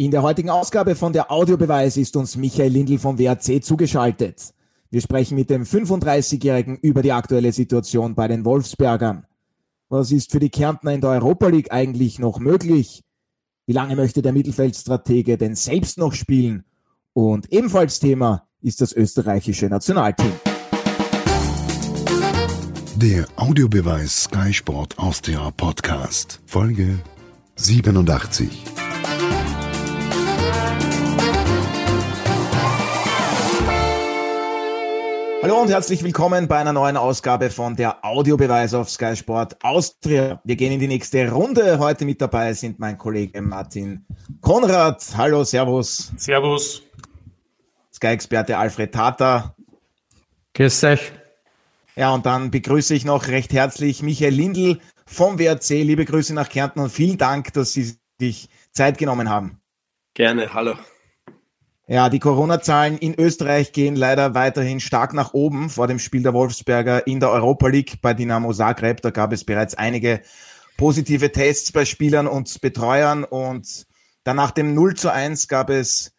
In der heutigen Ausgabe von der Audiobeweis ist uns Michael Lindl vom WRC zugeschaltet. Wir sprechen mit dem 35-Jährigen über die aktuelle Situation bei den Wolfsbergern. Was ist für die Kärntner in der Europa League eigentlich noch möglich? Wie lange möchte der Mittelfeldstratege denn selbst noch spielen? Und ebenfalls Thema ist das österreichische Nationalteam. Der Audiobeweis Sky Sport Austria Podcast, Folge 87. Hallo und herzlich willkommen bei einer neuen Ausgabe von der Audiobeweis auf Sky Sport Austria. Wir gehen in die nächste Runde. Heute mit dabei sind mein Kollege Martin Konrad. Hallo, Servus. Servus. Sky-Experte Alfred Tata. Grüß euch. Ja, und dann begrüße ich noch recht herzlich Michael Lindl vom WRC. Liebe Grüße nach Kärnten und vielen Dank, dass Sie sich Zeit genommen haben. Gerne, hallo. Ja, die Corona-Zahlen in Österreich gehen leider weiterhin stark nach oben vor dem Spiel der Wolfsberger in der Europa League bei Dynamo Zagreb. Da gab es bereits einige positive Tests bei Spielern und Betreuern und dann nach dem 0 zu 1 gab es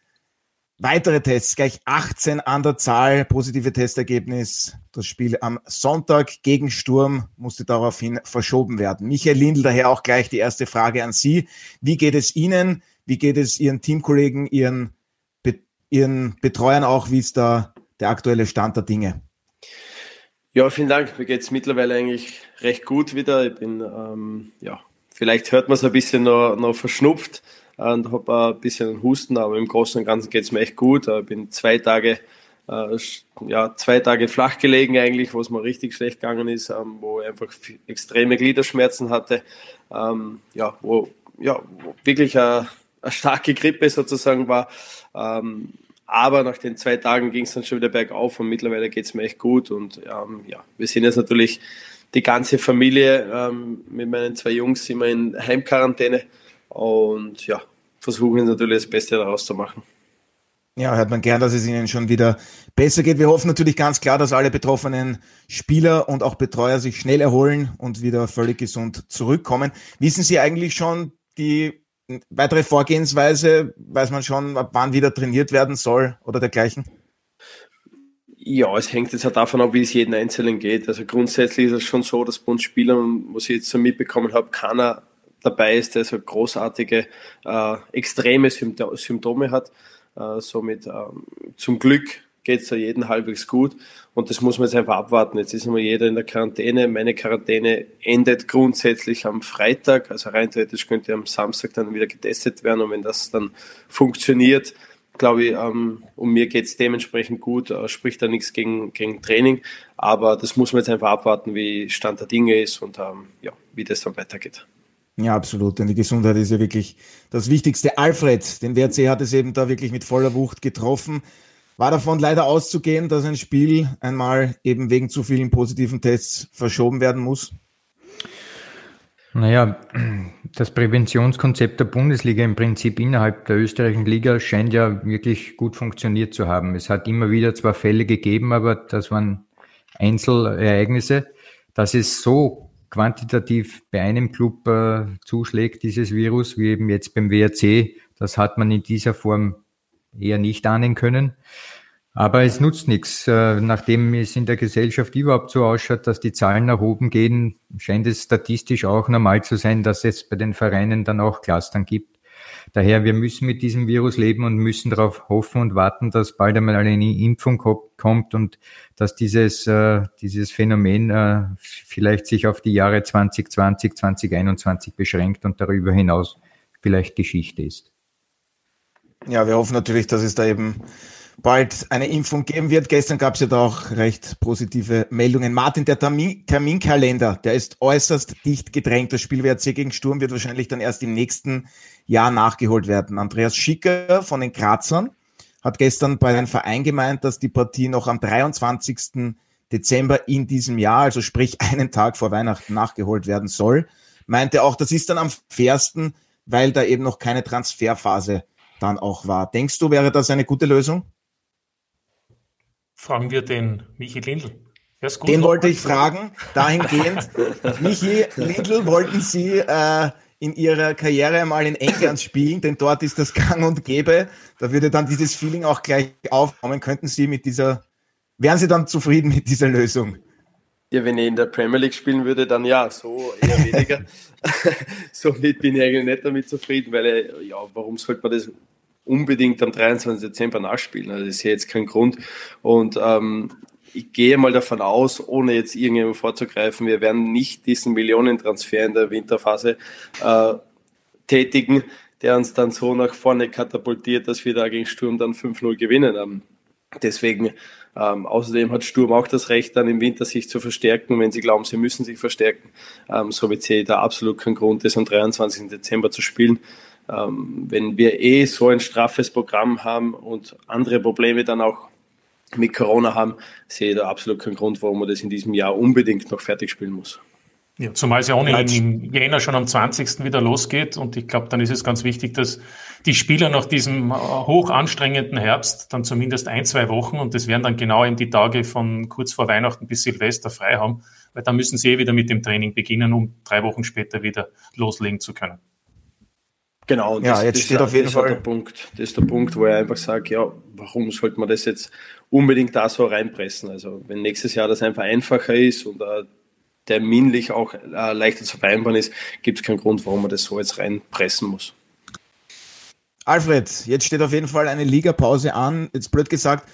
weitere Tests, gleich 18 an der Zahl, positive Testergebnis. Das Spiel am Sonntag gegen Sturm musste daraufhin verschoben werden. Michael Lindl, daher auch gleich die erste Frage an Sie. Wie geht es Ihnen? Wie geht es Ihren Teamkollegen, Ihren Ihren Betreuern auch, wie ist da der aktuelle Stand der Dinge? Ja, vielen Dank. Mir geht es mittlerweile eigentlich recht gut wieder. Ich bin, ähm, ja, vielleicht hört man es ein bisschen noch, noch verschnupft und habe ein bisschen Husten, aber im Großen und Ganzen geht es mir echt gut. Ich bin zwei Tage, äh, ja, zwei Tage flach gelegen eigentlich, wo es mir richtig schlecht gegangen ist, ähm, wo ich einfach extreme Gliederschmerzen hatte, ähm, ja, wo, ja, wo wirklich eine, eine starke Grippe sozusagen war. Ähm, aber nach den zwei Tagen ging es dann schon wieder bergauf und mittlerweile geht es mir echt gut. Und ähm, ja, wir sind jetzt natürlich die ganze Familie ähm, mit meinen zwei Jungs immer in Heimquarantäne und ja, versuchen natürlich das Beste daraus zu machen. Ja, hört man gern, dass es Ihnen schon wieder besser geht. Wir hoffen natürlich ganz klar, dass alle betroffenen Spieler und auch Betreuer sich schnell erholen und wieder völlig gesund zurückkommen. Wissen Sie eigentlich schon die weitere Vorgehensweise, weiß man schon, ab wann wieder trainiert werden soll oder dergleichen? Ja, es hängt jetzt halt davon ab, wie es jeden Einzelnen geht. Also grundsätzlich ist es schon so, dass bei uns Spielern, was ich jetzt so mitbekommen habe, keiner dabei ist, der so großartige, äh, extreme Symptome hat. Äh, somit ähm, zum Glück geht es ja jeden halbwegs gut. Und das muss man jetzt einfach abwarten. Jetzt ist immer jeder in der Quarantäne. Meine Quarantäne endet grundsätzlich am Freitag. Also rein theoretisch könnte am Samstag dann wieder getestet werden. Und wenn das dann funktioniert, glaube ich, ähm, um mir geht es dementsprechend gut, äh, spricht da nichts gegen, gegen Training. Aber das muss man jetzt einfach abwarten, wie Stand der Dinge ist und ähm, ja, wie das dann weitergeht. Ja, absolut. Denn die Gesundheit ist ja wirklich das Wichtigste. Alfred, den WRC hat es eben da wirklich mit voller Wucht getroffen war davon leider auszugehen, dass ein Spiel einmal eben wegen zu vielen positiven Tests verschoben werden muss? Naja, das Präventionskonzept der Bundesliga im Prinzip innerhalb der österreichischen Liga scheint ja wirklich gut funktioniert zu haben. Es hat immer wieder zwar Fälle gegeben, aber das waren Einzelereignisse. Dass es so quantitativ bei einem Club äh, zuschlägt, dieses Virus, wie eben jetzt beim WRC, das hat man in dieser Form eher nicht ahnen können. Aber es nutzt nichts. Äh, nachdem es in der Gesellschaft überhaupt so ausschaut, dass die Zahlen nach oben gehen, scheint es statistisch auch normal zu sein, dass es bei den Vereinen dann auch Clustern gibt. Daher, wir müssen mit diesem Virus leben und müssen darauf hoffen und warten, dass bald einmal eine Impfung kommt und dass dieses, äh, dieses Phänomen äh, vielleicht sich auf die Jahre 2020, 2021 beschränkt und darüber hinaus vielleicht Geschichte ist. Ja, wir hoffen natürlich, dass es da eben bald eine Impfung geben wird. Gestern gab es ja da auch recht positive Meldungen. Martin, der Termin Terminkalender, der ist äußerst dicht gedrängt. Das Spiel WRC gegen Sturm wird wahrscheinlich dann erst im nächsten Jahr nachgeholt werden. Andreas Schicker von den Grazern hat gestern bei einem Verein gemeint, dass die Partie noch am 23. Dezember in diesem Jahr, also sprich einen Tag vor Weihnachten nachgeholt werden soll. Meinte auch, das ist dann am fairsten, weil da eben noch keine Transferphase dann auch war. Denkst du, wäre das eine gute Lösung? Fragen wir den Michi Lindl. Den wollte ich fragen, dahingehend. Michi Lindl, wollten Sie äh, in ihrer Karriere einmal in England spielen, denn dort ist das gang und gäbe. Da würde dann dieses Feeling auch gleich aufkommen. Könnten Sie mit dieser, wären Sie dann zufrieden mit dieser Lösung? Ja, wenn ich in der Premier League spielen würde, dann ja, so eher weniger. Somit bin ich eigentlich nicht damit zufrieden, weil, ja, warum sollte man das unbedingt am 23. Dezember nachspielen? Also, das ist ja jetzt kein Grund. Und ähm, ich gehe mal davon aus, ohne jetzt irgendjemandem vorzugreifen, wir werden nicht diesen Millionentransfer in der Winterphase äh, tätigen, der uns dann so nach vorne katapultiert, dass wir da gegen Sturm dann 5-0 gewinnen. Ähm, deswegen, ähm, außerdem hat Sturm auch das Recht, dann im Winter sich zu verstärken. Wenn sie glauben, sie müssen sich verstärken, ähm, somit sehe ich da absolut keinen Grund, das am 23. Dezember zu spielen. Ähm, wenn wir eh so ein straffes Programm haben und andere Probleme dann auch mit Corona haben, sehe ich da absolut keinen Grund, warum man das in diesem Jahr unbedingt noch fertig spielen muss. Ja, zumal es ja ohnehin im Jänner schon am 20. wieder losgeht und ich glaube, dann ist es ganz wichtig, dass die Spieler nach diesem äh, hoch anstrengenden Herbst dann zumindest ein, zwei Wochen und das wären dann genau eben die Tage von kurz vor Weihnachten bis Silvester frei haben, weil dann müssen sie eh wieder mit dem Training beginnen, um drei Wochen später wieder loslegen zu können. Genau, das, ja, jetzt das steht ist, auf jeden Fall der Punkt. Das ist der Punkt, wo ich einfach sage, ja, warum sollte man das jetzt unbedingt da so reinpressen? Also wenn nächstes Jahr das einfach einfacher ist und äh, terminlich auch äh, leichter zu vereinbaren ist, gibt es keinen Grund, warum man das so jetzt reinpressen muss. Alfred, jetzt steht auf jeden Fall eine Ligapause an. Jetzt blöd gesagt,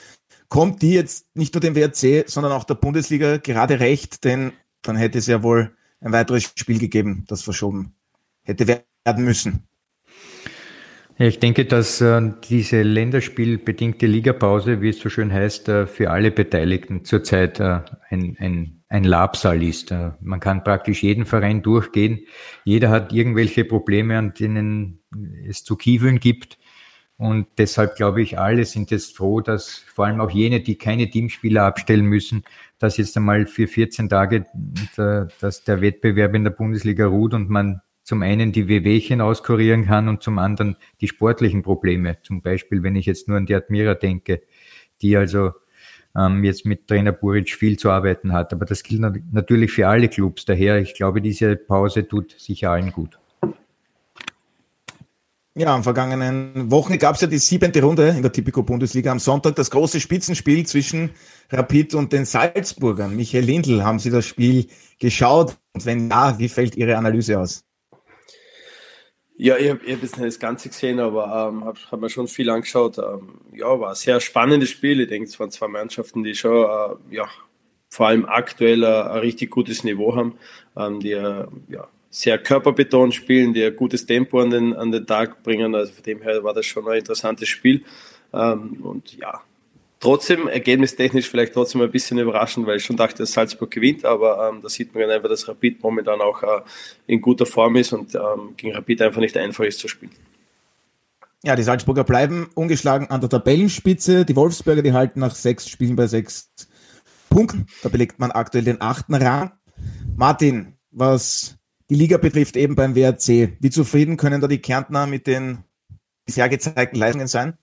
kommt die jetzt nicht nur dem WRC, sondern auch der Bundesliga gerade recht, denn dann hätte es ja wohl ein weiteres Spiel gegeben, das verschoben hätte werden müssen. Ich denke, dass äh, diese länderspielbedingte Ligapause, wie es so schön heißt, äh, für alle Beteiligten zurzeit äh, ein, ein, ein Labsal ist. Man kann praktisch jeden Verein durchgehen. Jeder hat irgendwelche Probleme, an denen es zu kiefeln gibt. Und deshalb glaube ich, alle sind jetzt froh, dass vor allem auch jene, die keine Teamspieler abstellen müssen, dass jetzt einmal für 14 Tage, dass der Wettbewerb in der Bundesliga ruht und man zum einen die Wehwehchen auskurieren kann und zum anderen die sportlichen Probleme. Zum Beispiel, wenn ich jetzt nur an die Admira denke, die also ähm, jetzt mit Trainer Buric viel zu arbeiten hat. Aber das gilt natürlich für alle Clubs. Daher, ich glaube, diese Pause tut sicher allen gut. Ja, am vergangenen Wochen gab es ja die siebente Runde in der Tipico Bundesliga. Am Sonntag das große Spitzenspiel zwischen Rapid und den Salzburgern. Michael Lindl, haben Sie das Spiel geschaut? Und wenn ja, wie fällt Ihre Analyse aus? Ja, ich habe hab jetzt nicht das Ganze gesehen, aber ähm, habe hab mir schon viel angeschaut. Ähm, ja, war ein sehr spannendes Spiel. Ich denke, es waren zwei Mannschaften, die schon, äh, ja, vor allem aktuell äh, ein richtig gutes Niveau haben, ähm, die äh, ja, sehr körperbetont spielen, die ein gutes Tempo an den, an den Tag bringen. Also von dem her war das schon ein interessantes Spiel. Ähm, und ja, Trotzdem, ergebnistechnisch vielleicht trotzdem ein bisschen überraschend, weil ich schon dachte, dass Salzburg gewinnt, aber ähm, da sieht man einfach, dass Rapid momentan auch äh, in guter Form ist und ähm, gegen Rapid einfach nicht einfach ist zu spielen. Ja, die Salzburger bleiben ungeschlagen an der Tabellenspitze. Die Wolfsberger, die halten nach sechs Spielen bei sechs Punkten. Da belegt man aktuell den achten Rang. Martin, was die Liga betrifft, eben beim WRC, wie zufrieden können da die Kärntner mit den bisher gezeigten Leistungen sein?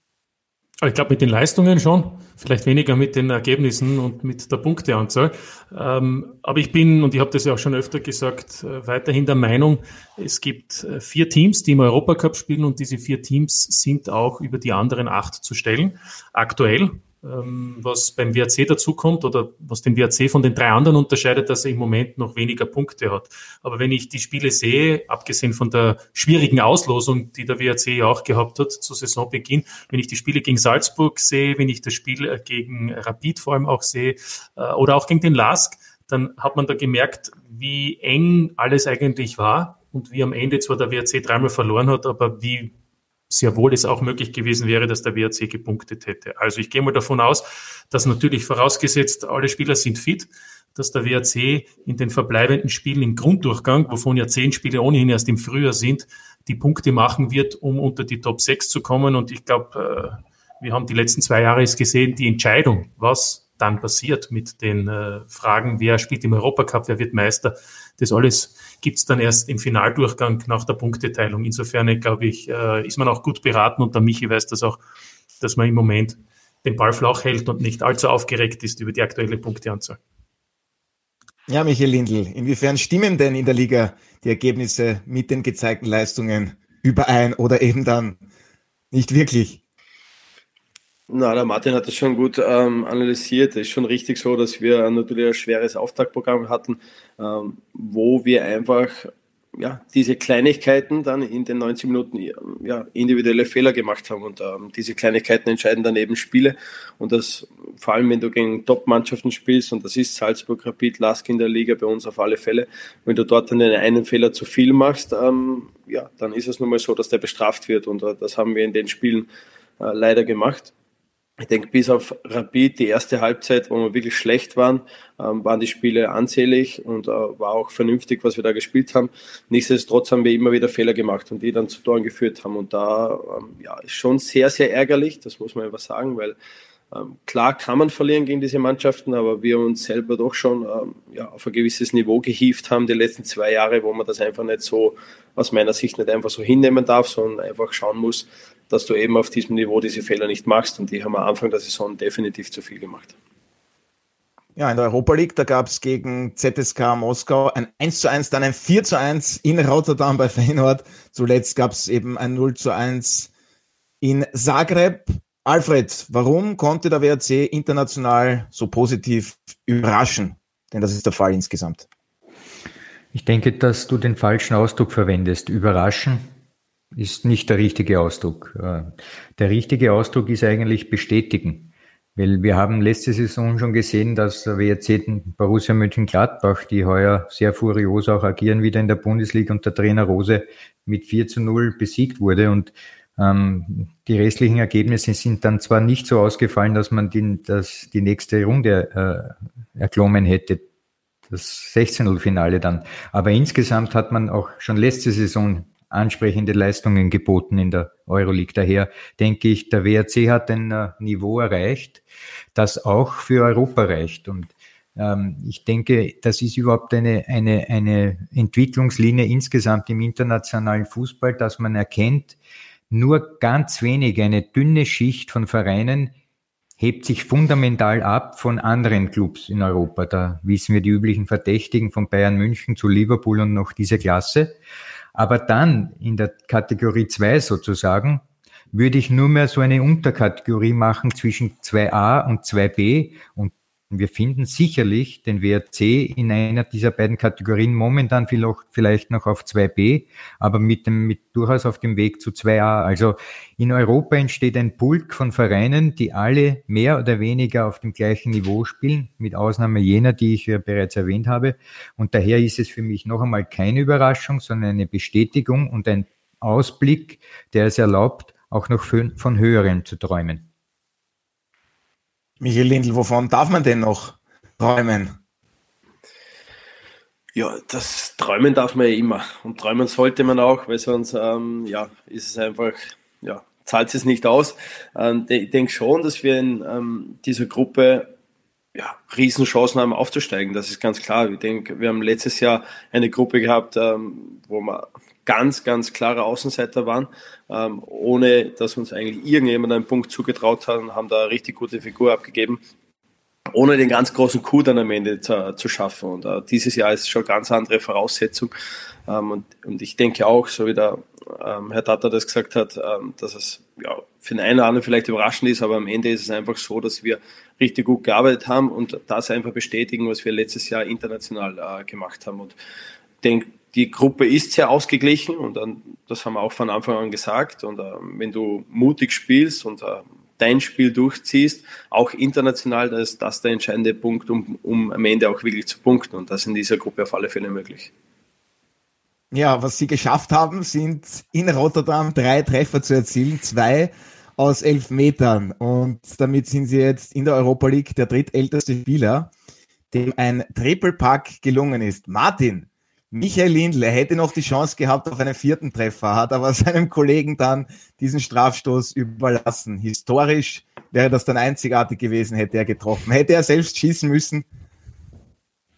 Aber ich glaube, mit den Leistungen schon, vielleicht weniger mit den Ergebnissen und mit der Punkteanzahl. Ähm, aber ich bin, und ich habe das ja auch schon öfter gesagt, äh, weiterhin der Meinung, es gibt äh, vier Teams, die im Europacup spielen und diese vier Teams sind auch über die anderen acht zu stellen. Aktuell, was beim WRC dazukommt oder was den WRC von den drei anderen unterscheidet, dass er im Moment noch weniger Punkte hat. Aber wenn ich die Spiele sehe, abgesehen von der schwierigen Auslosung, die der WRC ja auch gehabt hat zu Saisonbeginn, wenn ich die Spiele gegen Salzburg sehe, wenn ich das Spiel äh, gegen Rapid vor allem auch sehe äh, oder auch gegen den LASK, dann hat man da gemerkt, wie eng alles eigentlich war und wie am Ende zwar der WRC dreimal verloren hat, aber wie sehr wohl es auch möglich gewesen wäre, dass der WRC gepunktet hätte. Also ich gehe mal davon aus, dass natürlich vorausgesetzt, alle Spieler sind fit, dass der WRC in den verbleibenden Spielen im Grunddurchgang, wovon ja zehn Spiele ohnehin erst im Frühjahr sind, die Punkte machen wird, um unter die Top 6 zu kommen. Und ich glaube, äh, wir haben die letzten zwei Jahre gesehen, die Entscheidung, was dann passiert mit den äh, Fragen, wer spielt im Europacup, wer wird Meister, das alles gibt es dann erst im Finaldurchgang nach der Punkteteilung. Insofern, glaube ich, äh, ist man auch gut beraten und der Michi weiß das auch, dass man im Moment den Ball flach hält und nicht allzu aufgeregt ist über die aktuelle Punkteanzahl. Ja, Michael Lindl, inwiefern stimmen denn in der Liga die Ergebnisse mit den gezeigten Leistungen überein oder eben dann nicht wirklich? Na, der Martin hat das schon gut ähm, analysiert. Es ist schon richtig so, dass wir natürlich ein schweres Auftaktprogramm hatten, ähm, wo wir einfach ja, diese Kleinigkeiten dann in den 90 Minuten ja, individuelle Fehler gemacht haben. Und ähm, diese Kleinigkeiten entscheiden dann eben Spiele. Und das vor allem, wenn du gegen Top-Mannschaften spielst, und das ist Salzburg, Rapid, Lask in der Liga bei uns auf alle Fälle, wenn du dort dann einen Fehler zu viel machst, ähm, ja, dann ist es nun mal so, dass der bestraft wird. Und äh, das haben wir in den Spielen äh, leider gemacht ich denke, bis auf Rapid, die erste Halbzeit, wo wir wirklich schlecht waren, ähm, waren die Spiele ansehnlich und äh, war auch vernünftig, was wir da gespielt haben. Nichtsdestotrotz haben wir immer wieder Fehler gemacht und die dann zu Toren geführt haben. Und da ähm, ja, ist schon sehr, sehr ärgerlich, das muss man einfach sagen, weil ähm, klar kann man verlieren gegen diese Mannschaften, aber wir uns selber doch schon ja, auf ein gewisses Niveau gehievt haben die letzten zwei Jahre, wo man das einfach nicht so, aus meiner Sicht nicht einfach so hinnehmen darf, sondern einfach schauen muss, dass du eben auf diesem Niveau diese Fehler nicht machst. Und die haben am Anfang der Saison definitiv zu viel gemacht. Ja, in der Europa League, da gab es gegen ZSK Moskau ein 1 zu 1, dann ein 4 zu 1 in Rotterdam bei Feyenoord. Zuletzt gab es eben ein 0 zu 1 in Zagreb. Alfred, warum konnte der WRC international so positiv überraschen? Denn das ist der Fall insgesamt. Ich denke, dass du den falschen Ausdruck verwendest. Überraschen ist nicht der richtige Ausdruck. Äh, der richtige Ausdruck ist eigentlich bestätigen. Weil wir haben letzte Saison schon gesehen, dass WRC Borussia Mönchengladbach, die heuer sehr furios auch agieren, wieder in der Bundesliga und der Trainer Rose mit 4 zu 0 besiegt wurde. Und ähm, die restlichen Ergebnisse sind dann zwar nicht so ausgefallen, dass man die, dass die nächste Runde äh, erklommen hätte, das 16-0-Finale dann. Aber insgesamt hat man auch schon letzte Saison ansprechende Leistungen geboten in der Euroleague. Daher denke ich, der WRC hat ein äh, Niveau erreicht, das auch für Europa reicht. Und ähm, ich denke, das ist überhaupt eine, eine, eine Entwicklungslinie insgesamt im internationalen Fußball, dass man erkennt, nur ganz wenig, eine dünne Schicht von Vereinen hebt sich fundamental ab von anderen Clubs in Europa. Da wissen wir die üblichen Verdächtigen von Bayern München zu Liverpool und noch diese Klasse. Aber dann in der Kategorie 2 sozusagen würde ich nur mehr so eine Unterkategorie machen zwischen 2a und 2b und wir finden sicherlich den WRC in einer dieser beiden Kategorien momentan vielleicht noch auf 2b, aber mit dem, mit durchaus auf dem Weg zu 2a. Also in Europa entsteht ein Pulk von Vereinen, die alle mehr oder weniger auf dem gleichen Niveau spielen, mit Ausnahme jener, die ich ja bereits erwähnt habe. Und daher ist es für mich noch einmal keine Überraschung, sondern eine Bestätigung und ein Ausblick, der es erlaubt, auch noch von höheren zu träumen. Michael Lindl, wovon darf man denn noch träumen? Ja, das Träumen darf man ja immer. Und träumen sollte man auch, weil sonst ähm, ja, ist es einfach, ja, zahlt es nicht aus. Ähm, ich denke schon, dass wir in ähm, dieser Gruppe ja, Riesenchancen haben aufzusteigen. Das ist ganz klar. Ich denke, wir haben letztes Jahr eine Gruppe gehabt, ähm, wo wir ganz, ganz klare Außenseiter waren, ähm, ohne dass uns eigentlich irgendjemand einen Punkt zugetraut hat und haben da eine richtig gute Figur abgegeben, ohne den ganz großen Coup dann am Ende zu, zu schaffen. Und äh, dieses Jahr ist schon ganz andere Voraussetzung. Ähm, und, und ich denke auch, so wie der ähm, Herr Tata das gesagt hat, ähm, dass es ja, für den einen oder anderen vielleicht überraschend ist, aber am Ende ist es einfach so, dass wir richtig gut gearbeitet haben und das einfach bestätigen, was wir letztes Jahr international äh, gemacht haben. Und denke, die Gruppe ist sehr ausgeglichen und dann, das haben wir auch von Anfang an gesagt. Und äh, wenn du mutig spielst und äh, dein Spiel durchziehst, auch international, dann ist das der entscheidende Punkt, um, um am Ende auch wirklich zu punkten. Und das in dieser Gruppe auf alle Fälle möglich. Ja, was sie geschafft haben, sind in Rotterdam drei Treffer zu erzielen, zwei aus elf Metern. Und damit sind sie jetzt in der Europa League der drittälteste Spieler, dem ein Triple Pack gelungen ist. Martin, Michael Lindl, er hätte noch die Chance gehabt auf einen vierten Treffer, hat aber seinem Kollegen dann diesen Strafstoß überlassen. Historisch wäre das dann einzigartig gewesen, hätte er getroffen. Hätte er selbst schießen müssen?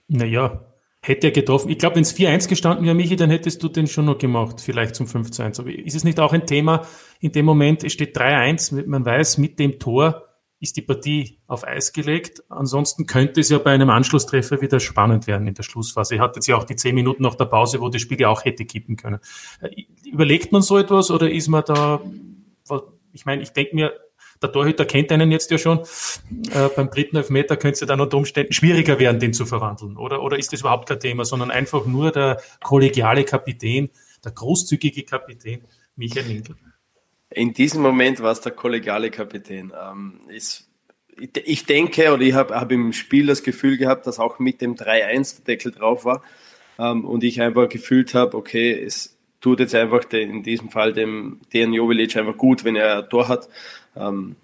Naja, hätte er getroffen. Ich glaube, wenn es 4-1 gestanden wäre, Michi, dann hättest du den schon noch gemacht, vielleicht zum 5-1. Aber ist es nicht auch ein Thema in dem Moment, es steht 3-1, man weiß, mit dem Tor ist die Partie auf Eis gelegt. Ansonsten könnte es ja bei einem Anschlusstreffer wieder spannend werden in der Schlussphase. Hat jetzt ja auch die zehn Minuten nach der Pause, wo das Spiel ja auch hätte kippen können. Äh, überlegt man so etwas oder ist man da, ich meine, ich denke mir, der Torhüter kennt einen jetzt ja schon. Äh, beim dritten Elfmeter könnte es ja dann unter Umständen schwieriger werden, den zu verwandeln. Oder, oder ist das überhaupt kein Thema, sondern einfach nur der kollegiale Kapitän, der großzügige Kapitän, Michael Lindl? In diesem Moment war es der kollegiale Kapitän. Ähm, ist, ich denke, oder ich habe hab im Spiel das Gefühl gehabt, dass auch mit dem 3-1 der Deckel drauf war. Ähm, und ich einfach gefühlt habe, okay, es tut jetzt einfach den, in diesem Fall dem Dejan Jovilic einfach gut, wenn er ein Tor hat. Ähm,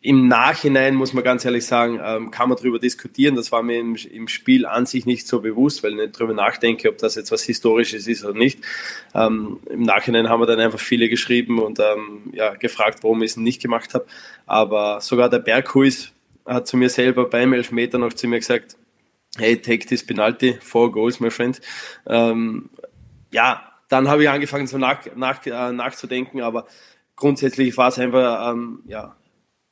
Im Nachhinein muss man ganz ehrlich sagen, ähm, kann man darüber diskutieren. Das war mir im, im, Spiel an sich nicht so bewusst, weil ich nicht darüber nachdenke, ob das jetzt was Historisches ist oder nicht. Ähm, Im Nachhinein haben wir dann einfach viele geschrieben und ähm, ja, gefragt, warum ich es nicht gemacht habe. Aber sogar der Berghuis hat zu mir selber beim Elfmeter noch zu mir gesagt, hey, take this penalty, four goals, my friend. Ähm, ja, dann habe ich angefangen, so nach, nach, äh, nachzudenken, aber grundsätzlich war es einfach ähm, ja,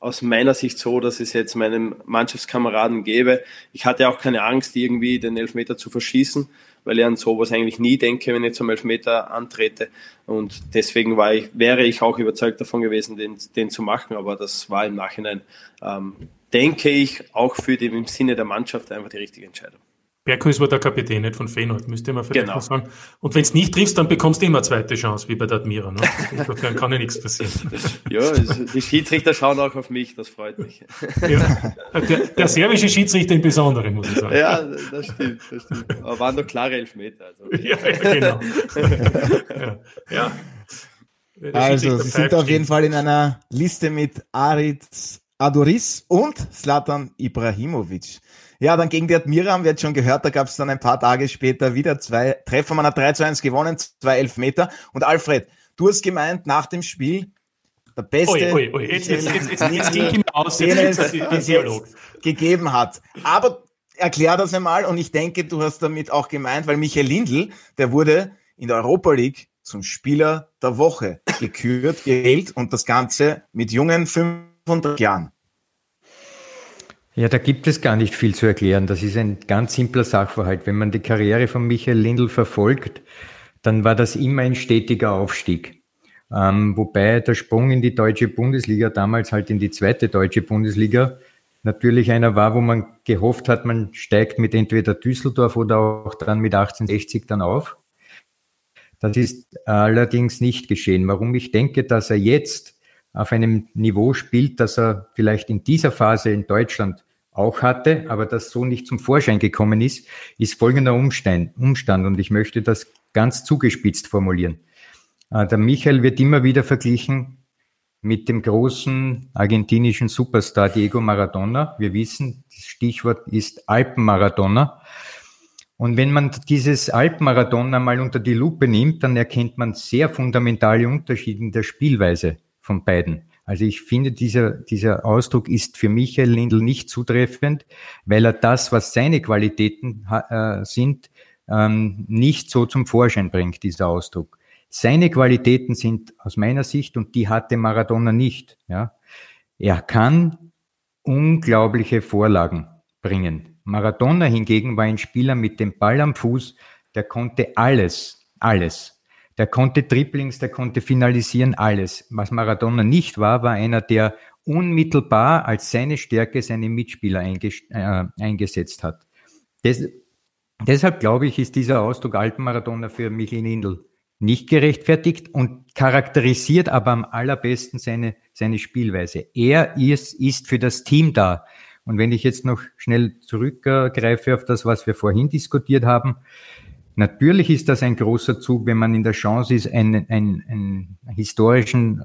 aus meiner Sicht so, dass es jetzt meinem Mannschaftskameraden gäbe. Ich hatte auch keine Angst, irgendwie den Elfmeter zu verschießen, weil ich an sowas eigentlich nie denke, wenn ich zum Elfmeter antrete. Und deswegen war ich, wäre ich auch überzeugt davon gewesen, den, den zu machen. Aber das war im Nachhinein, ähm, denke ich, auch für den im Sinne der Mannschaft einfach die richtige Entscheidung. Berghuis war der Kapitän nicht von Feyenoord, müsste man vielleicht genau. noch sagen. Und wenn es nicht triffst, dann bekommst du immer eine zweite Chance, wie bei der Admira. Ne? Insofern kann ja nichts passieren. Ja, die Schiedsrichter schauen auch auf mich, das freut mich. Ja, der, der serbische Schiedsrichter im Besonderen, muss ich sagen. Ja, das stimmt, das stimmt. Aber waren doch klare Elfmeter. Also. Ja, ja, genau. ja. Also, Sie sind auf jeden Fall in einer Liste mit Arid Adoris und Slatan Ibrahimovic. Ja, dann gegen die Admira haben wir jetzt schon gehört, da gab es dann ein paar Tage später wieder zwei Treffer. Man hat 3 zu 1 gewonnen, zwei Elfmeter. Und Alfred, du hast gemeint, nach dem Spiel, der beste, ui, ui, ui. Jetzt, jetzt, jetzt, jetzt, den es gegeben hat. Aber erklär das einmal und ich denke, du hast damit auch gemeint, weil Michael Lindl, der wurde in der Europa League zum Spieler der Woche gekürt, gewählt und das Ganze mit jungen 500 Jahren. Ja, da gibt es gar nicht viel zu erklären. Das ist ein ganz simpler Sachverhalt. Wenn man die Karriere von Michael Lindl verfolgt, dann war das immer ein stetiger Aufstieg. Ähm, wobei der Sprung in die deutsche Bundesliga, damals halt in die zweite deutsche Bundesliga, natürlich einer war, wo man gehofft hat, man steigt mit entweder Düsseldorf oder auch dann mit 1860 dann auf. Das ist allerdings nicht geschehen. Warum ich denke, dass er jetzt auf einem Niveau spielt, das er vielleicht in dieser Phase in Deutschland auch hatte, aber das so nicht zum Vorschein gekommen ist, ist folgender Umstand, Umstand und ich möchte das ganz zugespitzt formulieren. Äh, der Michael wird immer wieder verglichen mit dem großen argentinischen Superstar Diego Maradona. Wir wissen, das Stichwort ist Alpenmaradona. Und wenn man dieses Alpenmaradona mal unter die Lupe nimmt, dann erkennt man sehr fundamentale Unterschiede in der Spielweise von beiden. Also ich finde, dieser, dieser Ausdruck ist für Michael Lindl nicht zutreffend, weil er das, was seine Qualitäten äh, sind, ähm, nicht so zum Vorschein bringt, dieser Ausdruck. Seine Qualitäten sind aus meiner Sicht, und die hatte Maradona nicht, ja, er kann unglaubliche Vorlagen bringen. Maradona hingegen war ein Spieler mit dem Ball am Fuß, der konnte alles, alles. Der konnte Triplings, der konnte finalisieren, alles. Was Maradona nicht war, war einer, der unmittelbar als seine Stärke seine Mitspieler äh, eingesetzt hat. Des, deshalb glaube ich, ist dieser Ausdruck Alpenmaradona für Michel Nindl nicht gerechtfertigt und charakterisiert aber am allerbesten seine, seine Spielweise. Er ist, ist für das Team da. Und wenn ich jetzt noch schnell zurückgreife auf das, was wir vorhin diskutiert haben, Natürlich ist das ein großer Zug, wenn man in der Chance ist, einen, einen, einen historischen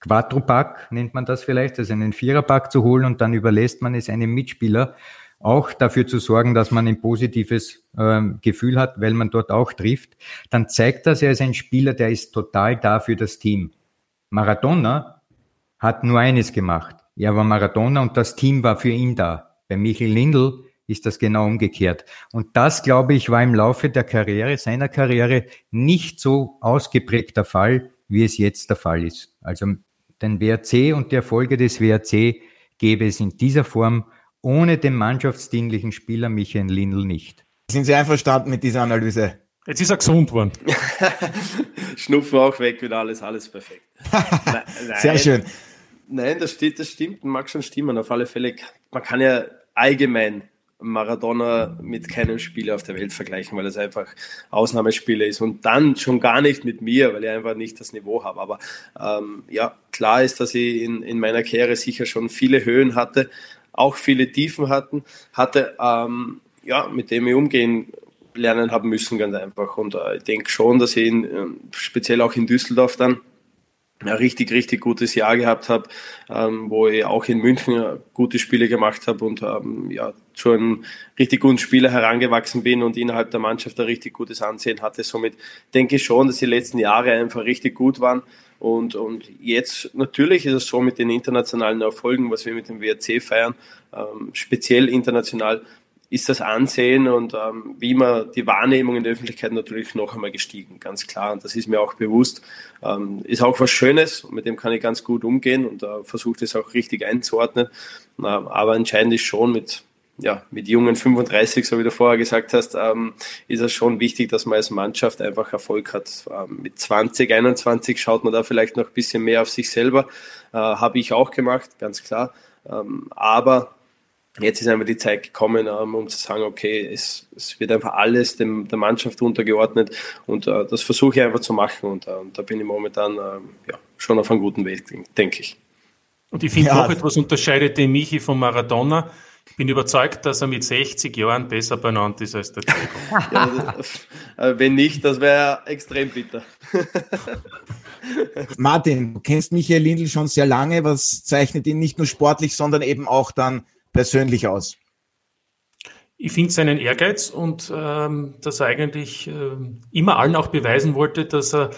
Quadrupack, nennt man das vielleicht, also einen Viererpack zu holen und dann überlässt man es einem Mitspieler, auch dafür zu sorgen, dass man ein positives äh, Gefühl hat, weil man dort auch trifft, dann zeigt das, er ist ein Spieler, der ist total da für das Team. Maradona hat nur eines gemacht. Er war Maradona und das Team war für ihn da. Bei Michael Lindl ist das genau umgekehrt. Und das, glaube ich, war im Laufe der Karriere, seiner Karriere, nicht so ausgeprägt der Fall, wie es jetzt der Fall ist. Also Den WRC und die Erfolge des WRC gäbe es in dieser Form ohne den mannschaftsdienlichen Spieler Michael Lindl nicht. Sind Sie einverstanden mit dieser Analyse? Jetzt ist er gesund worden. Schnupfen auch weg, wieder alles, alles perfekt. nein, Sehr schön. Nein, das stimmt, das stimmt, mag schon stimmen. Auf alle Fälle, man kann ja allgemein Maradona mit keinem Spieler auf der Welt vergleichen, weil es einfach Ausnahmespieler ist und dann schon gar nicht mit mir, weil ich einfach nicht das Niveau habe. Aber ähm, ja, klar ist, dass ich in, in meiner Karriere sicher schon viele Höhen hatte, auch viele Tiefen hatten, hatte, ähm, ja, mit dem ich umgehen lernen haben müssen, ganz einfach. Und äh, ich denke schon, dass ich in, äh, speziell auch in Düsseldorf dann ein richtig, richtig gutes Jahr gehabt habe, ähm, wo ich auch in München gute Spiele gemacht habe und ähm, ja, zu einem richtig guten Spieler herangewachsen bin und innerhalb der Mannschaft ein richtig gutes Ansehen hatte. Somit denke ich schon, dass die letzten Jahre einfach richtig gut waren. Und, und jetzt natürlich ist es so mit den internationalen Erfolgen, was wir mit dem WRC feiern, ähm, speziell international, ist das Ansehen und ähm, wie immer die Wahrnehmung in der Öffentlichkeit natürlich noch einmal gestiegen, ganz klar. Und das ist mir auch bewusst. Ähm, ist auch was Schönes und mit dem kann ich ganz gut umgehen und äh, versuche das auch richtig einzuordnen. Ähm, aber entscheidend ist schon mit, ja, mit jungen 35, so wie du vorher gesagt hast, ähm, ist es schon wichtig, dass man als Mannschaft einfach Erfolg hat. Ähm, mit 20, 21 schaut man da vielleicht noch ein bisschen mehr auf sich selber. Äh, Habe ich auch gemacht, ganz klar. Ähm, aber Jetzt ist einfach die Zeit gekommen, ähm, um zu sagen, okay, es, es wird einfach alles dem, der Mannschaft untergeordnet und uh, das versuche ich einfach zu machen und uh, da bin ich momentan uh, ja, schon auf einem guten Weg, denke ich. Und ich finde ja. auch etwas unterscheidet den Michi von Maradona. Ich bin überzeugt, dass er mit 60 Jahren besser benannt ist als der Diego. ja, wenn nicht, das wäre extrem bitter. Martin, du kennst Michael Lindl schon sehr lange. Was zeichnet ihn nicht nur sportlich, sondern eben auch dann persönlich aus? Ich finde seinen Ehrgeiz und ähm, dass er eigentlich äh, immer allen auch beweisen wollte, dass er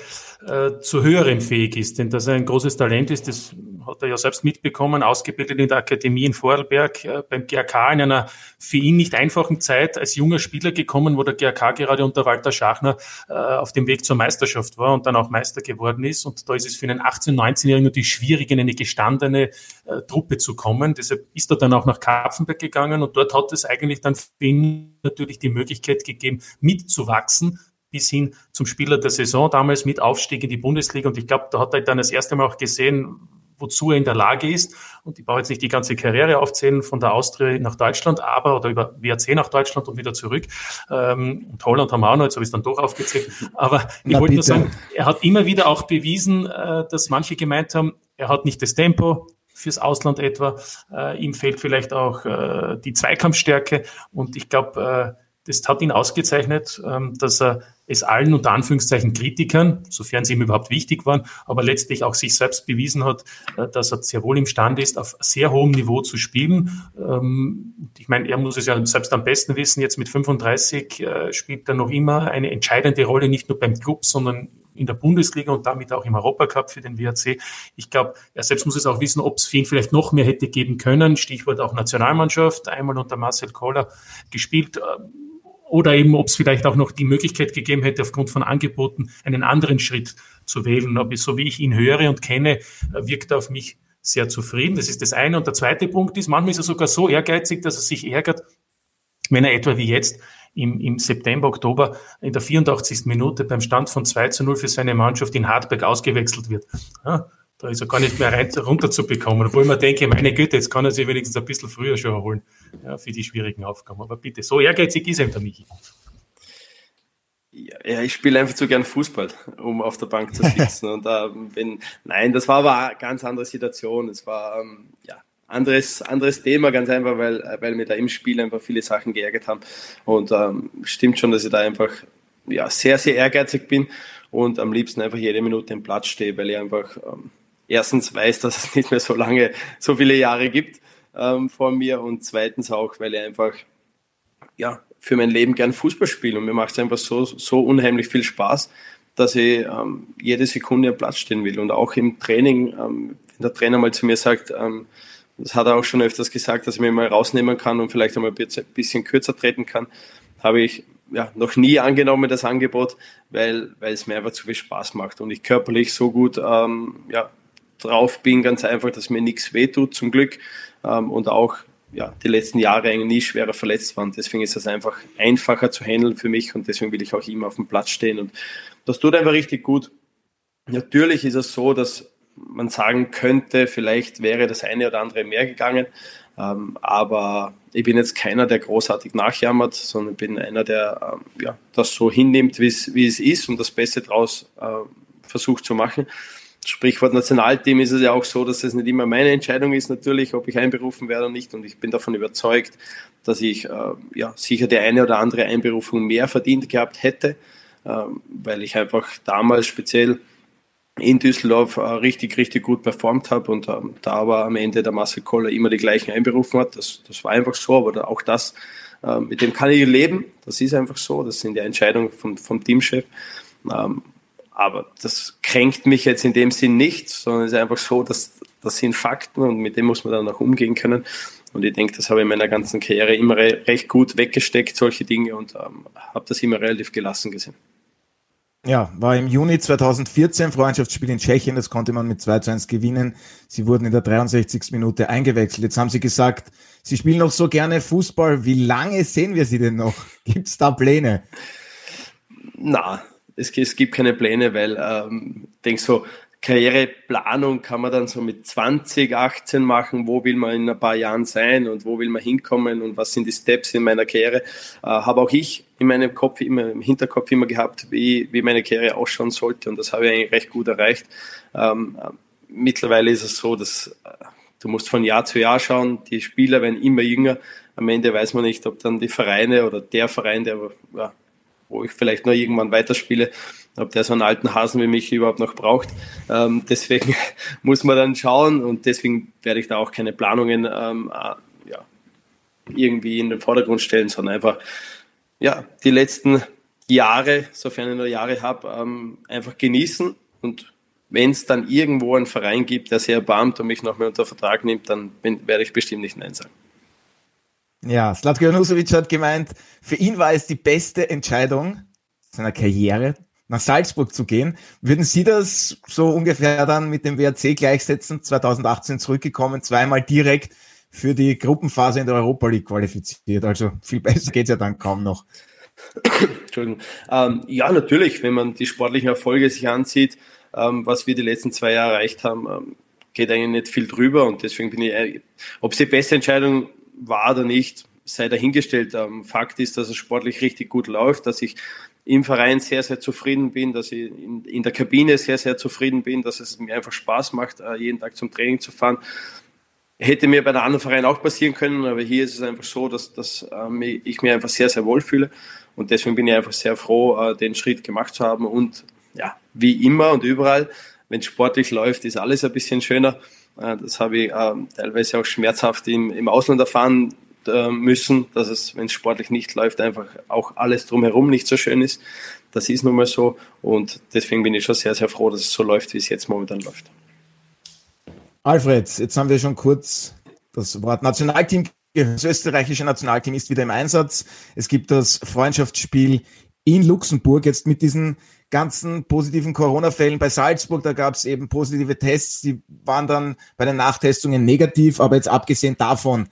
äh, zu höherem fähig ist. Denn dass er ein großes Talent ist, das hat er ja selbst mitbekommen, ausgebildet in der Akademie in Vorarlberg, äh, beim GRK in einer für ihn nicht einfachen Zeit als junger Spieler gekommen, wo der GRK gerade unter Walter Schachner äh, auf dem Weg zur Meisterschaft war und dann auch Meister geworden ist. Und da ist es für einen 18-, 19-Jährigen natürlich schwierig, in eine gestandene äh, Truppe zu kommen. Deshalb ist er dann auch nach Kapfenberg gegangen und dort hat es eigentlich dann für ihn natürlich die Möglichkeit gegeben, mitzuwachsen bis hin zum Spieler der Saison damals mit Aufstieg in die Bundesliga. Und ich glaube, da hat er dann das erste Mal auch gesehen, wozu er in der Lage ist. Und ich brauche jetzt nicht die ganze Karriere aufzählen von der Austria nach Deutschland, aber oder über WRC nach Deutschland und wieder zurück. Ähm, und Holland haben wir auch noch, jetzt habe ich es dann doch aufgezählt. Aber ich wollte nur sagen, er hat immer wieder auch bewiesen, äh, dass manche gemeint haben, er hat nicht das Tempo, fürs Ausland etwa. Äh, ihm fehlt vielleicht auch äh, die Zweikampfstärke. Und ich glaube, äh, das hat ihn ausgezeichnet, ähm, dass er es allen unter Anführungszeichen Kritikern, sofern sie ihm überhaupt wichtig waren, aber letztlich auch sich selbst bewiesen hat, äh, dass er sehr wohl imstande ist, auf sehr hohem Niveau zu spielen. Ähm, ich meine, er muss es ja selbst am besten wissen, jetzt mit 35 äh, spielt er noch immer eine entscheidende Rolle, nicht nur beim Club, sondern in der Bundesliga und damit auch im Europacup für den WRC. Ich glaube, er selbst muss es auch wissen, ob es für ihn vielleicht noch mehr hätte geben können. Stichwort auch Nationalmannschaft, einmal unter Marcel Kohler gespielt ähm, oder eben, ob es vielleicht auch noch die Möglichkeit gegeben hätte, aufgrund von Angeboten einen anderen Schritt zu wählen. Aber so wie ich ihn höre und kenne, wirkt er auf mich sehr zufrieden. Das ist das eine. Und der zweite Punkt ist, manchmal ist er sogar so ehrgeizig, dass er sich ärgert, wenn er etwa wie jetzt im, im September, Oktober in der 84. Minute beim Stand von 2 zu 0 für seine Mannschaft in Hartberg ausgewechselt wird. Ja, da ist er gar nicht mehr rein, runterzubekommen. Obwohl man denke, meine Güte, jetzt kann er sich wenigstens ein bisschen früher schon erholen ja, für die schwierigen Aufgaben. Aber bitte, so ehrgeizig ist eben der Michi. Ja, ich spiele einfach zu gern Fußball, um auf der Bank zu sitzen. Und ähm, wenn, nein, das war aber eine ganz andere Situation. Es war ähm, ja anderes, anderes Thema, ganz einfach, weil, weil mir da im Spiel einfach viele Sachen geärgert haben. Und ähm, stimmt schon, dass ich da einfach ja, sehr, sehr ehrgeizig bin und am liebsten einfach jede Minute im Platz stehe, weil ich einfach ähm, erstens weiß, dass es nicht mehr so lange, so viele Jahre gibt ähm, vor mir und zweitens auch, weil ich einfach ja, für mein Leben gern Fußball spiele und mir macht es einfach so, so unheimlich viel Spaß, dass ich ähm, jede Sekunde am Platz stehen will und auch im Training, ähm, wenn der Trainer mal zu mir sagt, ähm, das hat er auch schon öfters gesagt, dass ich mir mal rausnehmen kann und vielleicht einmal ein bisschen kürzer treten kann, habe ich ja, noch nie angenommen, das Angebot, weil, weil es mir einfach zu viel Spaß macht und ich körperlich so gut ähm, ja, drauf bin, ganz einfach, dass mir nichts wehtut, zum Glück. Ähm, und auch ja, die letzten Jahre eigentlich nie schwerer verletzt waren. Deswegen ist das einfach einfacher zu handeln für mich und deswegen will ich auch immer auf dem Platz stehen. Und das tut einfach richtig gut. Natürlich ist es so, dass man sagen könnte, vielleicht wäre das eine oder andere mehr gegangen. Ähm, aber ich bin jetzt keiner, der großartig nachjammert, sondern bin einer, der ähm, ja, das so hinnimmt, wie es ist und das Beste daraus äh, versucht zu machen. Sprichwort Nationalteam ist es ja auch so, dass es nicht immer meine Entscheidung ist, natürlich, ob ich einberufen werde oder nicht. Und ich bin davon überzeugt, dass ich äh, ja, sicher die eine oder andere Einberufung mehr verdient gehabt hätte, äh, weil ich einfach damals speziell in Düsseldorf äh, richtig, richtig gut performt habe und ähm, da war am Ende der Marcel Koller immer die gleichen einberufen hat. Das, das war einfach so, aber auch das, äh, mit dem kann ich leben. Das ist einfach so. Das sind die Entscheidungen vom, vom Teamchef. Ähm, aber das kränkt mich jetzt in dem Sinn nicht, sondern es ist einfach so, dass das sind Fakten und mit dem muss man dann auch umgehen können. Und ich denke, das habe ich in meiner ganzen Karriere immer recht gut weggesteckt, solche Dinge, und ähm, habe das immer relativ gelassen gesehen. Ja, war im Juni 2014 Freundschaftsspiel in Tschechien, das konnte man mit 2 zu 1 gewinnen. Sie wurden in der 63. Minute eingewechselt. Jetzt haben Sie gesagt, Sie spielen noch so gerne Fußball. Wie lange sehen wir Sie denn noch? Gibt es da Pläne? Na, es, es, gibt keine Pläne, weil ähm, ich denke so, Karriereplanung kann man dann so mit 20, 18 machen, wo will man in ein paar Jahren sein und wo will man hinkommen und was sind die Steps in meiner Karriere. Äh, habe auch ich in meinem Kopf immer, im Hinterkopf immer gehabt, wie, wie meine Karriere ausschauen sollte und das habe ich eigentlich recht gut erreicht. Ähm, mittlerweile ist es so, dass äh, du musst von Jahr zu Jahr schauen, die Spieler werden immer jünger. Am Ende weiß man nicht, ob dann die Vereine oder der Verein, der ja, wo ich vielleicht noch irgendwann weiterspiele, ob der so einen alten Hasen wie mich überhaupt noch braucht. Ähm, deswegen muss man dann schauen und deswegen werde ich da auch keine Planungen ähm, äh, ja, irgendwie in den Vordergrund stellen, sondern einfach ja, die letzten Jahre, sofern ich noch Jahre habe, ähm, einfach genießen und wenn es dann irgendwo einen Verein gibt, der sehr erbarmt und mich noch mehr unter Vertrag nimmt, dann bin, werde ich bestimmt nicht Nein sagen. Ja, Slatko Janusovic hat gemeint, für ihn war es die beste Entscheidung seiner Karriere, nach Salzburg zu gehen. Würden Sie das so ungefähr dann mit dem WRC gleichsetzen? 2018 zurückgekommen, zweimal direkt für die Gruppenphase in der Europa League qualifiziert. Also viel besser geht's ja dann kaum noch. Entschuldigung. Ähm, ja, natürlich, wenn man die sportlichen Erfolge sich ansieht, ähm, was wir die letzten zwei Jahre erreicht haben, ähm, geht eigentlich nicht viel drüber und deswegen bin ich, äh, ob es die beste Entscheidung war oder nicht, sei dahingestellt. Ähm, Fakt ist, dass es sportlich richtig gut läuft, dass ich im Verein sehr, sehr zufrieden bin, dass ich in, der Kabine sehr, sehr zufrieden bin, dass es mir einfach Spaß macht, äh, jeden Tag zum Training zu fahren. Hätte mir bei einem anderen Verein auch passieren können, aber hier ist es einfach so, dass, dass ähm, ich mir einfach sehr, sehr wohl fühle. Und deswegen bin ich einfach sehr froh, äh, den Schritt gemacht zu haben. Und ja, wie immer und überall, wenn es sportlich läuft, ist alles ein bisschen schöner. Äh, das habe ich ähm, teilweise auch schmerzhaft im, im Ausland erfahren äh, müssen, dass es, wenn es sportlich nicht läuft, einfach auch alles drumherum nicht so schön ist. Das ist nun mal so und deswegen bin ich schon sehr, sehr froh, dass es so läuft, wie es jetzt momentan läuft. Alfred, jetzt haben wir schon kurz das Wort Nationalteam. Das österreichische Nationalteam ist wieder im Einsatz. Es gibt das Freundschaftsspiel in Luxemburg jetzt mit diesen ganzen positiven Corona-Fällen bei Salzburg, da gab es eben positive Tests, die waren dann bei den Nachtestungen negativ, aber jetzt abgesehen davon,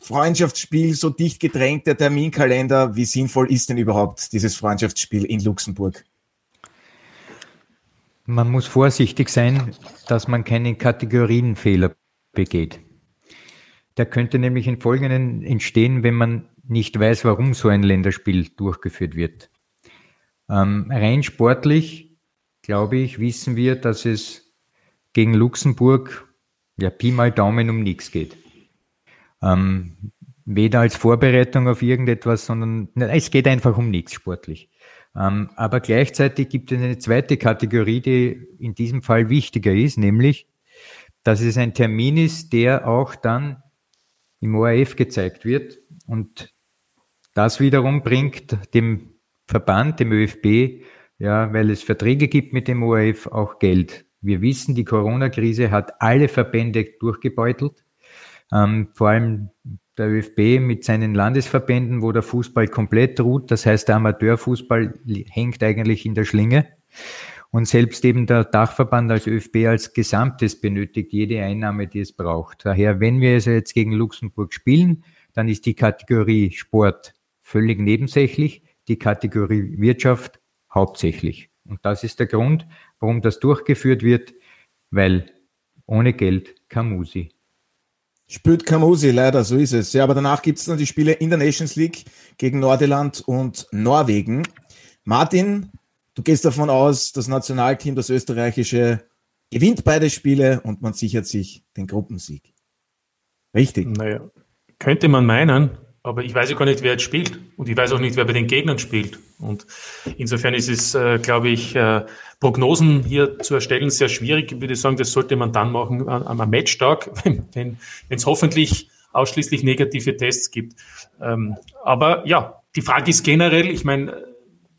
Freundschaftsspiel, so dicht gedrängt der Terminkalender, wie sinnvoll ist denn überhaupt dieses Freundschaftsspiel in Luxemburg? Man muss vorsichtig sein, dass man keine Kategorienfehler begeht. Der könnte nämlich in folgenden entstehen, wenn man nicht weiß, warum so ein Länderspiel durchgeführt wird. Ähm, rein sportlich, glaube ich, wissen wir, dass es gegen Luxemburg ja Pi mal Daumen um nichts geht. Ähm, weder als Vorbereitung auf irgendetwas, sondern es geht einfach um nichts sportlich. Ähm, aber gleichzeitig gibt es eine zweite Kategorie, die in diesem Fall wichtiger ist, nämlich, dass es ein Termin ist, der auch dann im ORF gezeigt wird. Und das wiederum bringt dem Verband, dem ÖFB, ja, weil es Verträge gibt mit dem ORF, auch Geld. Wir wissen, die Corona-Krise hat alle Verbände durchgebeutelt, ähm, vor allem der ÖFB mit seinen Landesverbänden, wo der Fußball komplett ruht. Das heißt, der Amateurfußball hängt eigentlich in der Schlinge. Und selbst eben der Dachverband als ÖFB als Gesamtes benötigt jede Einnahme, die es braucht. Daher, wenn wir also jetzt gegen Luxemburg spielen, dann ist die Kategorie Sport völlig nebensächlich, die Kategorie Wirtschaft hauptsächlich. Und das ist der Grund, warum das durchgeführt wird, weil ohne Geld Kamusi. Spürt Kamusi, leider, so ist es. Ja, aber danach gibt es dann die Spiele in der Nations League gegen Nordirland und Norwegen. Martin, du gehst davon aus, das Nationalteam, das österreichische, gewinnt beide Spiele und man sichert sich den Gruppensieg. Richtig. Naja, könnte man meinen, aber ich weiß ja gar nicht, wer jetzt spielt. Und ich weiß auch nicht, wer bei den Gegnern spielt. Und insofern ist es, äh, glaube ich, äh, Prognosen hier zu erstellen sehr schwierig. Ich würde sagen, das sollte man dann machen am, am Matchtag, wenn es hoffentlich ausschließlich negative Tests gibt. Ähm, aber ja, die Frage ist generell, ich meine,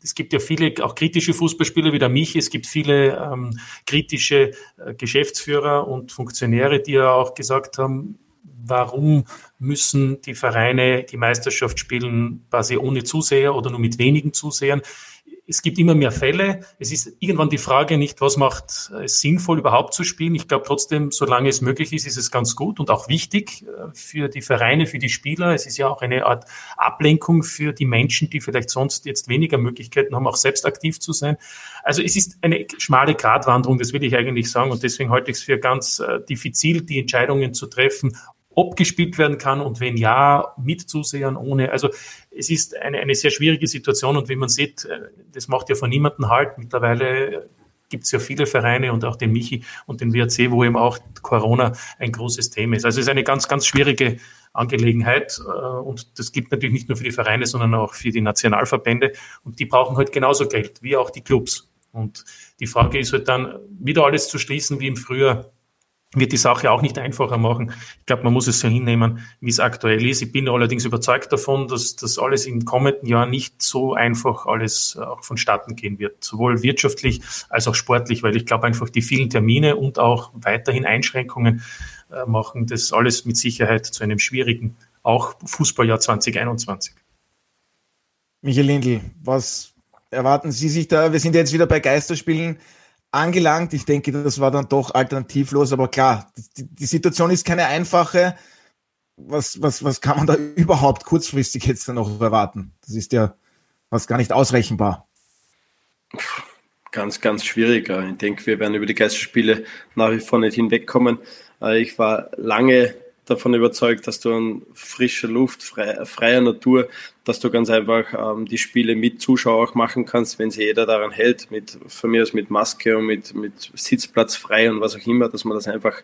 es gibt ja viele auch kritische Fußballspieler wie der mich. Es gibt viele ähm, kritische äh, Geschäftsführer und Funktionäre, die ja auch gesagt haben, warum müssen die Vereine die Meisterschaft spielen quasi ohne Zuseher oder nur mit wenigen Zusehern. Es gibt immer mehr Fälle. Es ist irgendwann die Frage nicht, was macht es sinnvoll überhaupt zu spielen. Ich glaube trotzdem, solange es möglich ist, ist es ganz gut und auch wichtig äh, für die Vereine, für die Spieler. Es ist ja auch eine Art Ablenkung für die Menschen, die vielleicht sonst jetzt weniger Möglichkeiten haben, auch selbst aktiv zu sein. Also es ist eine schmale Gratwanderung, das will ich eigentlich sagen. Und deswegen halte ich es für ganz äh, diffizil, die Entscheidungen zu treffen, ob gespielt werden kann und wenn ja, mit Zusehern, ohne. Also es ist eine, eine sehr schwierige Situation und wie man sieht, äh, das macht ja von niemandem halt. Mittlerweile gibt es ja viele Vereine und auch den Michi und den WRC, wo eben auch Corona ein großes Thema ist. Also es ist eine ganz, ganz schwierige Angelegenheit äh, und das gilt natürlich nicht nur für die Vereine, sondern auch für die Nationalverbände und die brauchen halt genauso Geld wie auch die Clubs. Und die Frage ist halt dann, wieder alles zu schließen wie im Frühjahr, wird die Sache auch nicht einfacher machen. Ich glaube, man muss es so hinnehmen, wie es aktuell ist. Ich bin allerdings überzeugt davon, dass das alles im kommenden Jahr nicht so einfach alles auch vonstatten gehen wird, sowohl wirtschaftlich als auch sportlich, weil ich glaube einfach die vielen Termine und auch weiterhin Einschränkungen äh, machen das alles mit Sicherheit zu einem schwierigen, auch Fußballjahr 2021. Michael Lindl, was erwarten Sie sich da? Wir sind jetzt wieder bei Geisterspielen angelangt. Ich denke, das war dann doch alternativlos, aber klar, die, die Situation ist keine einfache. Was, was, was kann man da überhaupt kurzfristig jetzt dann noch erwarten? Das ist ja fast gar nicht ausrechenbar. Ganz, ganz schwierig. Ich denke, wir werden über die Geisterspiele nach wie vor nicht hinwegkommen. Ich war lange davon überzeugt, dass du an frischer Luft, frei, freier Natur, dass du ganz einfach ähm, die Spiele mit Zuschauer auch machen kannst, wenn sich jeder daran hält, mit, von mir aus mit Maske und mit, mit Sitzplatz frei und was auch immer, dass man das einfach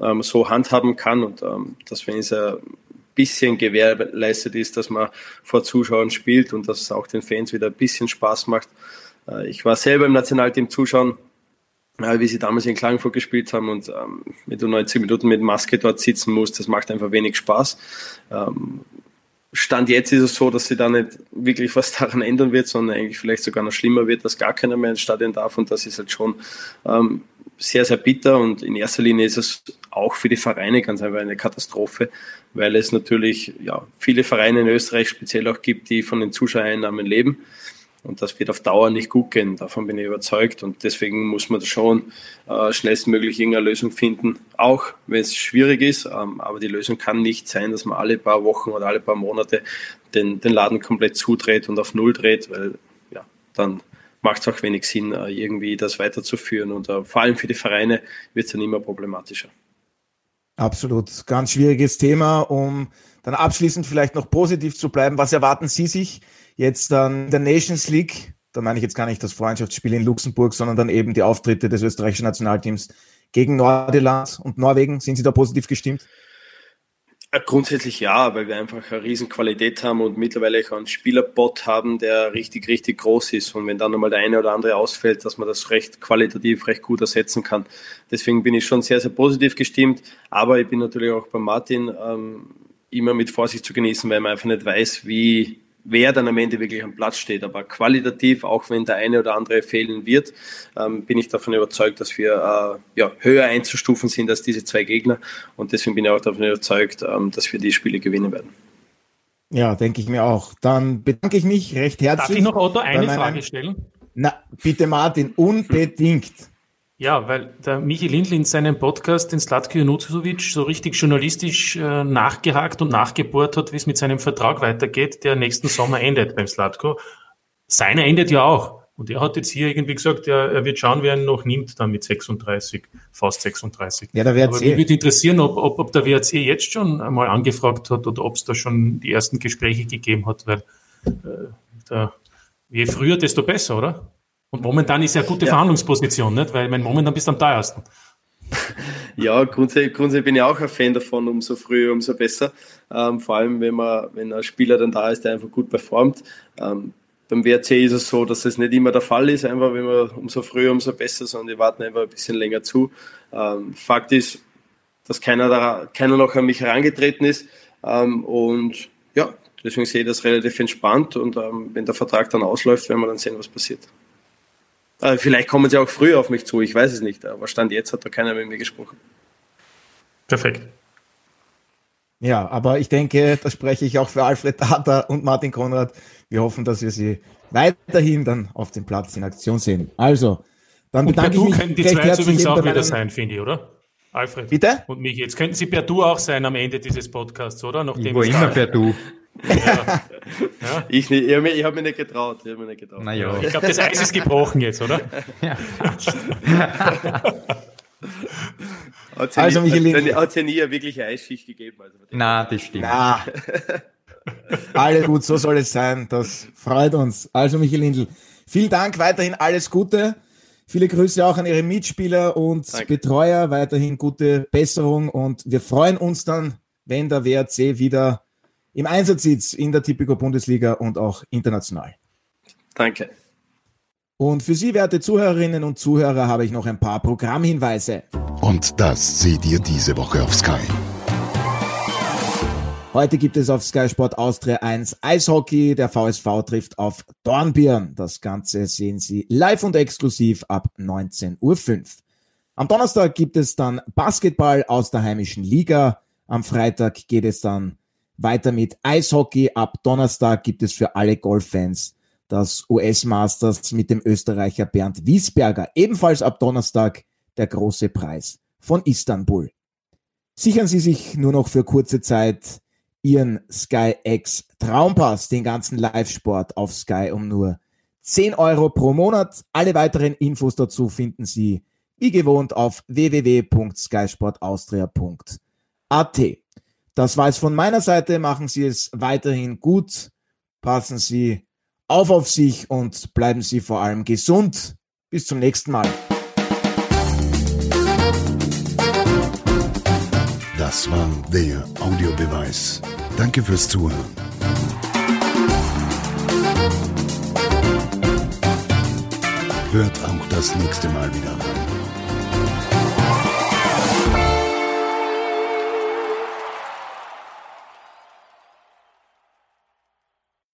ähm, so handhaben kann und ähm, dass wenn es ein bisschen gewährleistet ist, dass man vor Zuschauern spielt und dass es auch den Fans wieder ein bisschen Spaß macht. Äh, ich war selber im Nationalteam zuschauen, wie sie damals in Klagenfurt gespielt haben und ähm, wenn du 90 Minuten mit Maske dort sitzen musst, das macht einfach wenig Spaß. Ähm, Stand jetzt ist es so, dass sie da nicht wirklich was daran ändern wird, sondern eigentlich vielleicht sogar noch schlimmer wird, dass gar keiner mehr ins Stadion darf und das ist halt schon ähm, sehr, sehr bitter und in erster Linie ist es auch für die Vereine ganz einfach eine Katastrophe, weil es natürlich ja, viele Vereine in Österreich speziell auch gibt, die von den Zuschauereinnahmen leben. Und das wird auf Dauer nicht gut gehen, davon bin ich überzeugt. Und deswegen muss man schon äh, schnellstmöglich irgendeine Lösung finden, auch wenn es schwierig ist. Ähm, aber die Lösung kann nicht sein, dass man alle paar Wochen oder alle paar Monate den, den Laden komplett zudreht und auf Null dreht, weil ja, dann macht es auch wenig Sinn, äh, irgendwie das weiterzuführen. Und äh, vor allem für die Vereine wird es dann immer problematischer. Absolut, ganz schwieriges Thema, um dann abschließend vielleicht noch positiv zu bleiben. Was erwarten Sie sich jetzt dann in der Nations League? Da meine ich jetzt gar nicht das Freundschaftsspiel in Luxemburg, sondern dann eben die Auftritte des österreichischen Nationalteams gegen Nordirland und Norwegen. Sind Sie da positiv gestimmt? Äh, grundsätzlich ja, weil wir einfach eine riesen Qualität haben und mittlerweile auch einen Spielerbot haben, der richtig, richtig groß ist. Und wenn dann nochmal der eine oder andere ausfällt, dass man das recht qualitativ, recht gut ersetzen kann. Deswegen bin ich schon sehr, sehr positiv gestimmt. Aber ich bin natürlich auch bei Martin ähm, immer mit Vorsicht zu genießen, weil man einfach nicht weiß, wie, wer dann am Ende wirklich am Platz steht. Aber qualitativ, auch wenn der eine oder andere fehlen wird, ähm, bin ich davon überzeugt, dass wir äh, ja, höher einzustufen sind als diese zwei Gegner. Und deswegen bin ich auch davon überzeugt, ähm, dass wir die Spiele gewinnen werden. Ja, denke ich mir auch. Dann bedanke ich mich recht herzlich. Darf ich noch Otto eine Frage stellen? Na, bitte Martin, unbedingt. Ja, weil der Michi Lindl in seinem Podcast, den Slatko Junuzovic, so richtig journalistisch äh, nachgehakt und nachgebohrt hat, wie es mit seinem Vertrag weitergeht, der nächsten Sommer endet beim Slatko. Seiner endet ja auch. Und er hat jetzt hier irgendwie gesagt, er, er wird schauen, wer ihn noch nimmt, dann mit 36, fast 36. Ja, der WRC. Aber mich würde interessieren, ob, ob, ob der WRC jetzt schon einmal angefragt hat oder ob es da schon die ersten Gespräche gegeben hat, weil äh, der, je früher, desto besser, oder? Und momentan ist ja eine gute ja. Verhandlungsposition, nicht? Weil mein momentan bist du am teuersten. Ja, grundsätzlich, grundsätzlich bin ich auch ein Fan davon, umso früher, umso besser. Ähm, vor allem, wenn man, wenn ein Spieler dann da ist, der einfach gut performt. Ähm, beim WRC ist es so, dass es nicht immer der Fall ist, einfach wenn man umso früher, umso besser, sondern die warten einfach ein bisschen länger zu. Ähm, Fakt ist, dass keiner, da, keiner noch an mich herangetreten ist. Ähm, und ja, deswegen sehe ich das relativ entspannt und ähm, wenn der Vertrag dann ausläuft, werden wir dann sehen, was passiert. Äh, vielleicht kommen sie auch früher auf mich zu, ich weiß es nicht, aber Stand jetzt hat da keiner mit mir gesprochen. Perfekt. Ja, aber ich denke, da spreche ich auch für Alfred Tata und Martin Konrad. Wir hoffen, dass wir sie weiterhin dann auf dem Platz in Aktion sehen. Also, dann bedanke ich mich. könnten die zwei übrigens auch wieder sein, finde ich, oder? Alfred. Bitte? Und mich. Jetzt könnten sie per Du auch sein am Ende dieses Podcasts, oder? Nachdem ich war immer per Du. Ja. ja. Ich, ich habe mich, hab mich, nicht getraut. Ich, mich getraut. Na ja. ich glaube, das Eis ist gebrochen jetzt, oder? Ja. Hat also, nie, hat ja nie eine wirkliche Eisschicht gegeben. Also Na, das stimmt. Na. Alle gut, so soll es sein. Das freut uns. Also, Michael Lindl, vielen Dank, weiterhin alles Gute. Viele Grüße auch an Ihre Mitspieler und Danke. Betreuer. Weiterhin gute Besserung und wir freuen uns dann, wenn der WRC wieder im Einsatz sitzt in der Tipico Bundesliga und auch international. Danke. Und für Sie, werte Zuhörerinnen und Zuhörer, habe ich noch ein paar Programmhinweise. Und das seht ihr diese Woche auf Sky. Heute gibt es auf Sky Sport Austria 1 Eishockey. Der VSV trifft auf Dornbirn. Das Ganze sehen Sie live und exklusiv ab 19.05 Uhr. Am Donnerstag gibt es dann Basketball aus der heimischen Liga. Am Freitag geht es dann weiter mit Eishockey. Ab Donnerstag gibt es für alle Golffans das US Masters mit dem Österreicher Bernd Wiesberger. Ebenfalls ab Donnerstag der große Preis von Istanbul. Sichern Sie sich nur noch für kurze Zeit Ihren Sky X Traumpass, den ganzen Live-Sport auf Sky um nur 10 Euro pro Monat. Alle weiteren Infos dazu finden Sie wie gewohnt auf www.skysportaustria.at. Das war es von meiner Seite. Machen Sie es weiterhin gut. Passen Sie auf auf sich und bleiben Sie vor allem gesund. Bis zum nächsten Mal. Das war der Audiobeweis. Danke fürs Zuhören. Hört auch das nächste Mal wieder